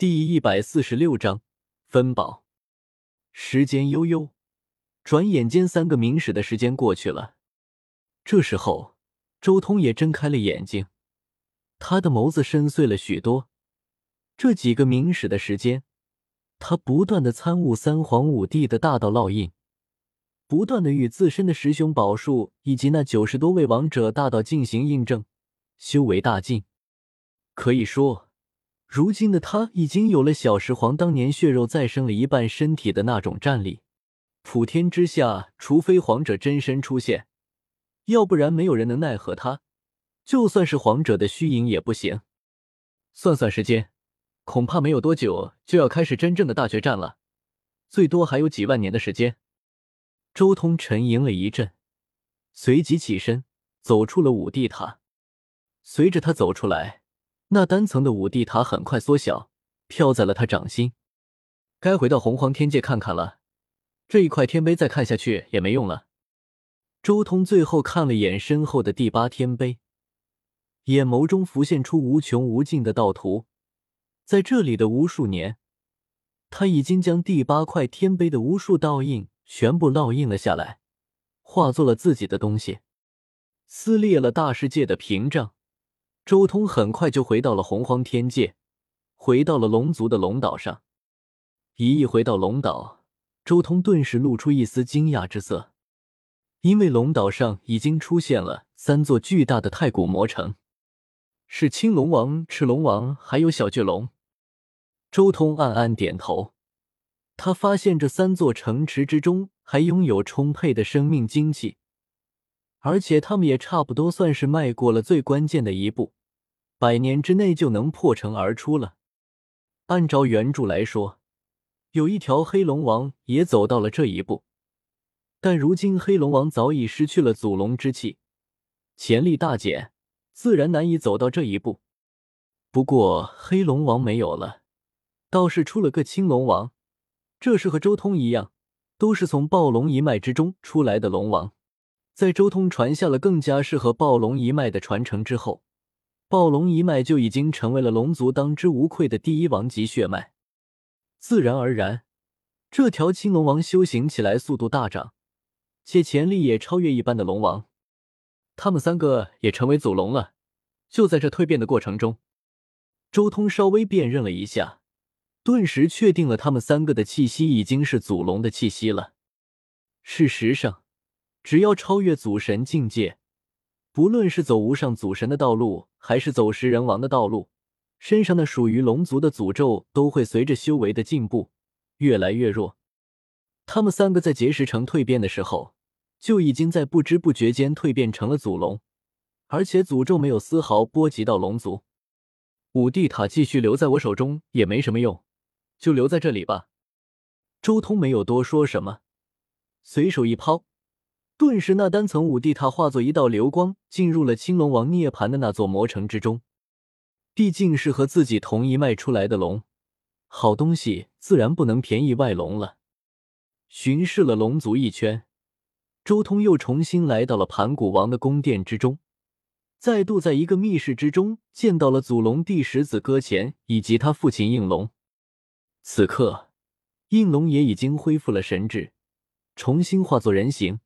第一百四十六章分宝。时间悠悠，转眼间三个明史的时间过去了。这时候，周通也睁开了眼睛，他的眸子深邃了许多。这几个明史的时间，他不断的参悟三皇五帝的大道烙印，不断的与自身的十雄宝术以及那九十多位王者大道进行印证，修为大进。可以说。如今的他已经有了小石皇当年血肉再生了一半身体的那种战力，普天之下，除非皇者真身出现，要不然没有人能奈何他。就算是皇者的虚影也不行。算算时间，恐怕没有多久就要开始真正的大决战了，最多还有几万年的时间。周通沉吟了一阵，随即起身走出了五帝塔。随着他走出来。那单层的五帝塔很快缩小，飘在了他掌心。该回到洪荒天界看看了，这一块天碑再看下去也没用了。周通最后看了眼身后的第八天碑，眼眸中浮现出无穷无尽的道图。在这里的无数年，他已经将第八块天碑的无数道印全部烙印了下来，化作了自己的东西，撕裂了大世界的屏障。周通很快就回到了洪荒天界，回到了龙族的龙岛上。一一回到龙岛，周通顿时露出一丝惊讶之色，因为龙岛上已经出现了三座巨大的太古魔城，是青龙王、赤龙王还有小巨龙。周通暗暗点头，他发现这三座城池之中还拥有充沛的生命精气，而且他们也差不多算是迈过了最关键的一步。百年之内就能破城而出了。按照原著来说，有一条黑龙王也走到了这一步，但如今黑龙王早已失去了祖龙之气，潜力大减，自然难以走到这一步。不过黑龙王没有了，倒是出了个青龙王，这是和周通一样，都是从暴龙一脉之中出来的龙王。在周通传下了更加适合暴龙一脉的传承之后。暴龙一脉就已经成为了龙族当之无愧的第一王级血脉，自然而然，这条青龙王修行起来速度大涨，且潜力也超越一般的龙王。他们三个也成为祖龙了。就在这蜕变的过程中，周通稍微辨认了一下，顿时确定了他们三个的气息已经是祖龙的气息了。事实上，只要超越祖神境界。不论是走无上祖神的道路，还是走食人王的道路，身上的属于龙族的诅咒都会随着修为的进步越来越弱。他们三个在结石城蜕变的时候，就已经在不知不觉间蜕变成了祖龙，而且诅咒没有丝毫波及到龙族。五帝塔继续留在我手中也没什么用，就留在这里吧。周通没有多说什么，随手一抛。顿时，那单层五帝塔化作一道流光，进入了青龙王涅槃的那座魔城之中。毕竟是和自己同一脉出来的龙，好东西自然不能便宜外龙了。巡视了龙族一圈，周通又重新来到了盘古王的宫殿之中，再度在一个密室之中见到了祖龙第十子搁浅以及他父亲应龙。此刻，应龙也已经恢复了神智，重新化作人形。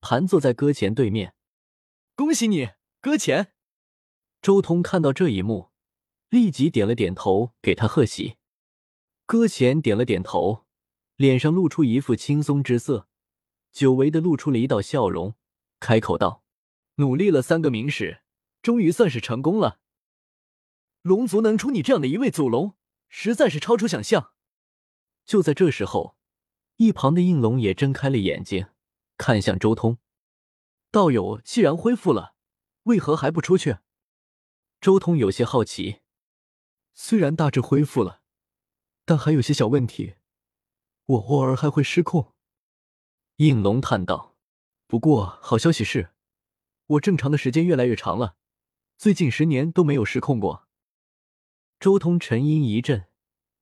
盘坐在搁浅对面，恭喜你，搁浅。周通看到这一幕，立即点了点头，给他贺喜。搁浅点了点头，脸上露出一副轻松之色，久违的露出了一道笑容，开口道：“努力了三个明史，终于算是成功了。龙族能出你这样的一位祖龙，实在是超出想象。”就在这时候，一旁的应龙也睁开了眼睛。看向周通，道友既然恢复了，为何还不出去？周通有些好奇。虽然大致恢复了，但还有些小问题，我偶尔还会失控。应龙叹道：“不过好消息是，我正常的时间越来越长了，最近十年都没有失控过。”周通沉吟一阵，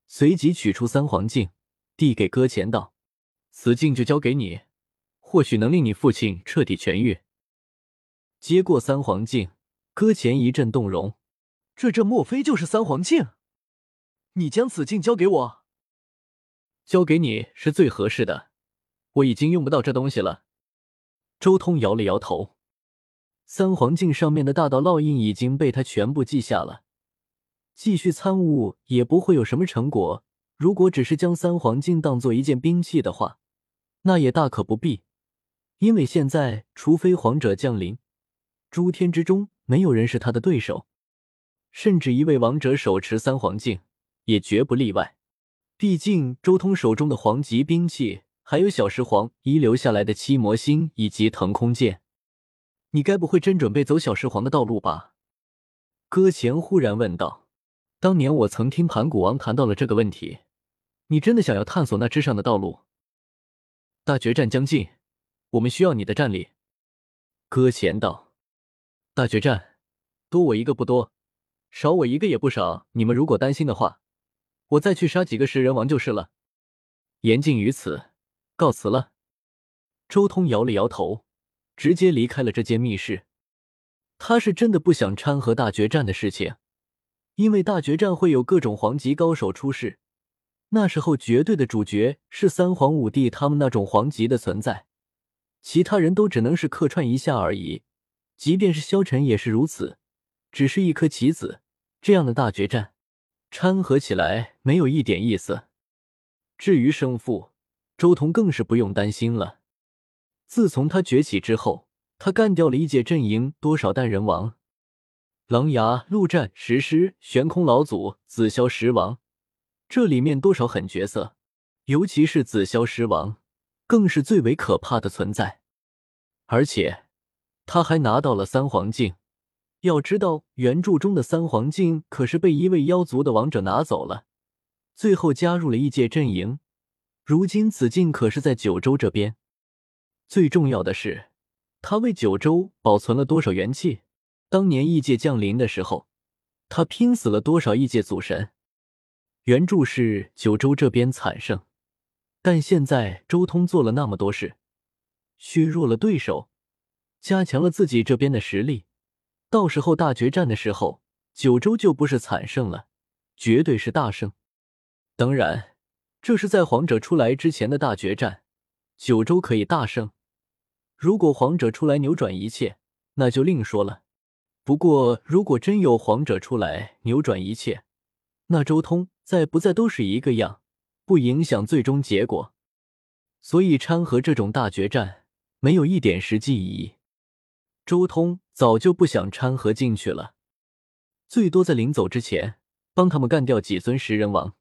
随即取出三黄镜，递给搁浅道：“此镜就交给你。”或许能令你父亲彻底痊愈。接过三黄镜，搁浅一阵动容。这这莫非就是三黄镜？你将此镜交给我，交给你是最合适的。我已经用不到这东西了。周通摇了摇头，三黄镜上面的大道烙印已经被他全部记下了，继续参悟也不会有什么成果。如果只是将三黄镜当做一件兵器的话，那也大可不必。因为现在，除非皇者降临，诸天之中没有人是他的对手，甚至一位王者手持三黄镜。也绝不例外，毕竟周通手中的黄级兵器还有小石皇遗留下来的七魔星以及腾空剑。你该不会真准备走小石皇的道路吧？搁浅忽然问道。当年我曾听盘古王谈到了这个问题，你真的想要探索那之上的道路？大决战将近，我们需要你的战力。搁浅道。大决战，多我一个不多，少我一个也不少。你们如果担心的话。我再去杀几个食人王就是了。言尽于此，告辞了。周通摇了摇头，直接离开了这间密室。他是真的不想掺和大决战的事情，因为大决战会有各种皇级高手出世，那时候绝对的主角是三皇五帝他们那种皇级的存在，其他人都只能是客串一下而已。即便是萧晨也是如此，只是一颗棋子。这样的大决战。掺和起来没有一点意思。至于胜负，周彤更是不用担心了。自从他崛起之后，他干掉了异界阵营多少代人王，狼牙、陆战、石狮、悬空老祖、紫霄石王，这里面多少狠角色，尤其是紫霄石王，更是最为可怕的存在。而且，他还拿到了三黄镜。要知道，原著中的三黄镜可是被一位妖族的王者拿走了，最后加入了异界阵营。如今此镜可是在九州这边。最重要的是，他为九州保存了多少元气？当年异界降临的时候，他拼死了多少异界祖神？原著是九州这边惨胜，但现在周通做了那么多事，削弱了对手，加强了自己这边的实力。到时候大决战的时候，九州就不是惨胜了，绝对是大胜。当然，这是在皇者出来之前的大决战，九州可以大胜。如果皇者出来扭转一切，那就另说了。不过，如果真有皇者出来扭转一切，那周通在不在都是一个样，不影响最终结果。所以掺和这种大决战，没有一点实际意义。周通早就不想掺和进去了，最多在临走之前帮他们干掉几尊食人王。